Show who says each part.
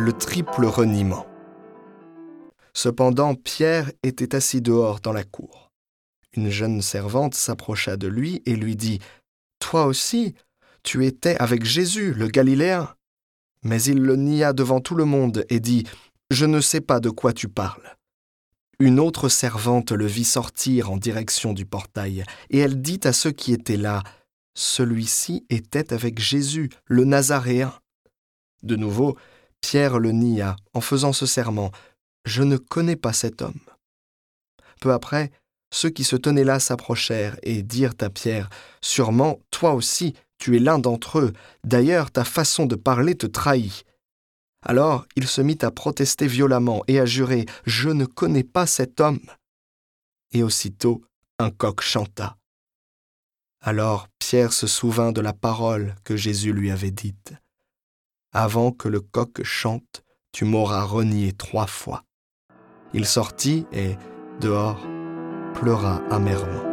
Speaker 1: le triple reniement. Cependant, Pierre était assis dehors dans la cour. Une jeune servante s'approcha de lui et lui dit Toi aussi, tu étais avec Jésus, le Galiléen. Mais il le nia devant tout le monde et dit Je ne sais pas de quoi tu parles. Une autre servante le vit sortir en direction du portail, et elle dit à ceux qui étaient là Celui-ci était avec Jésus, le Nazaréen. De nouveau, Pierre le nia en faisant ce serment Je ne connais pas cet homme. Peu après, ceux qui se tenaient là s'approchèrent et dirent à Pierre Sûrement, toi aussi, tu es l'un d'entre eux. D'ailleurs, ta façon de parler te trahit. Alors il se mit à protester violemment et à jurer Je ne connais pas cet homme. Et aussitôt un coq chanta. Alors Pierre se souvint de la parole que Jésus lui avait dite. Avant que le coq chante, tu m'auras renié trois fois. Il sortit et, dehors, pleura amèrement.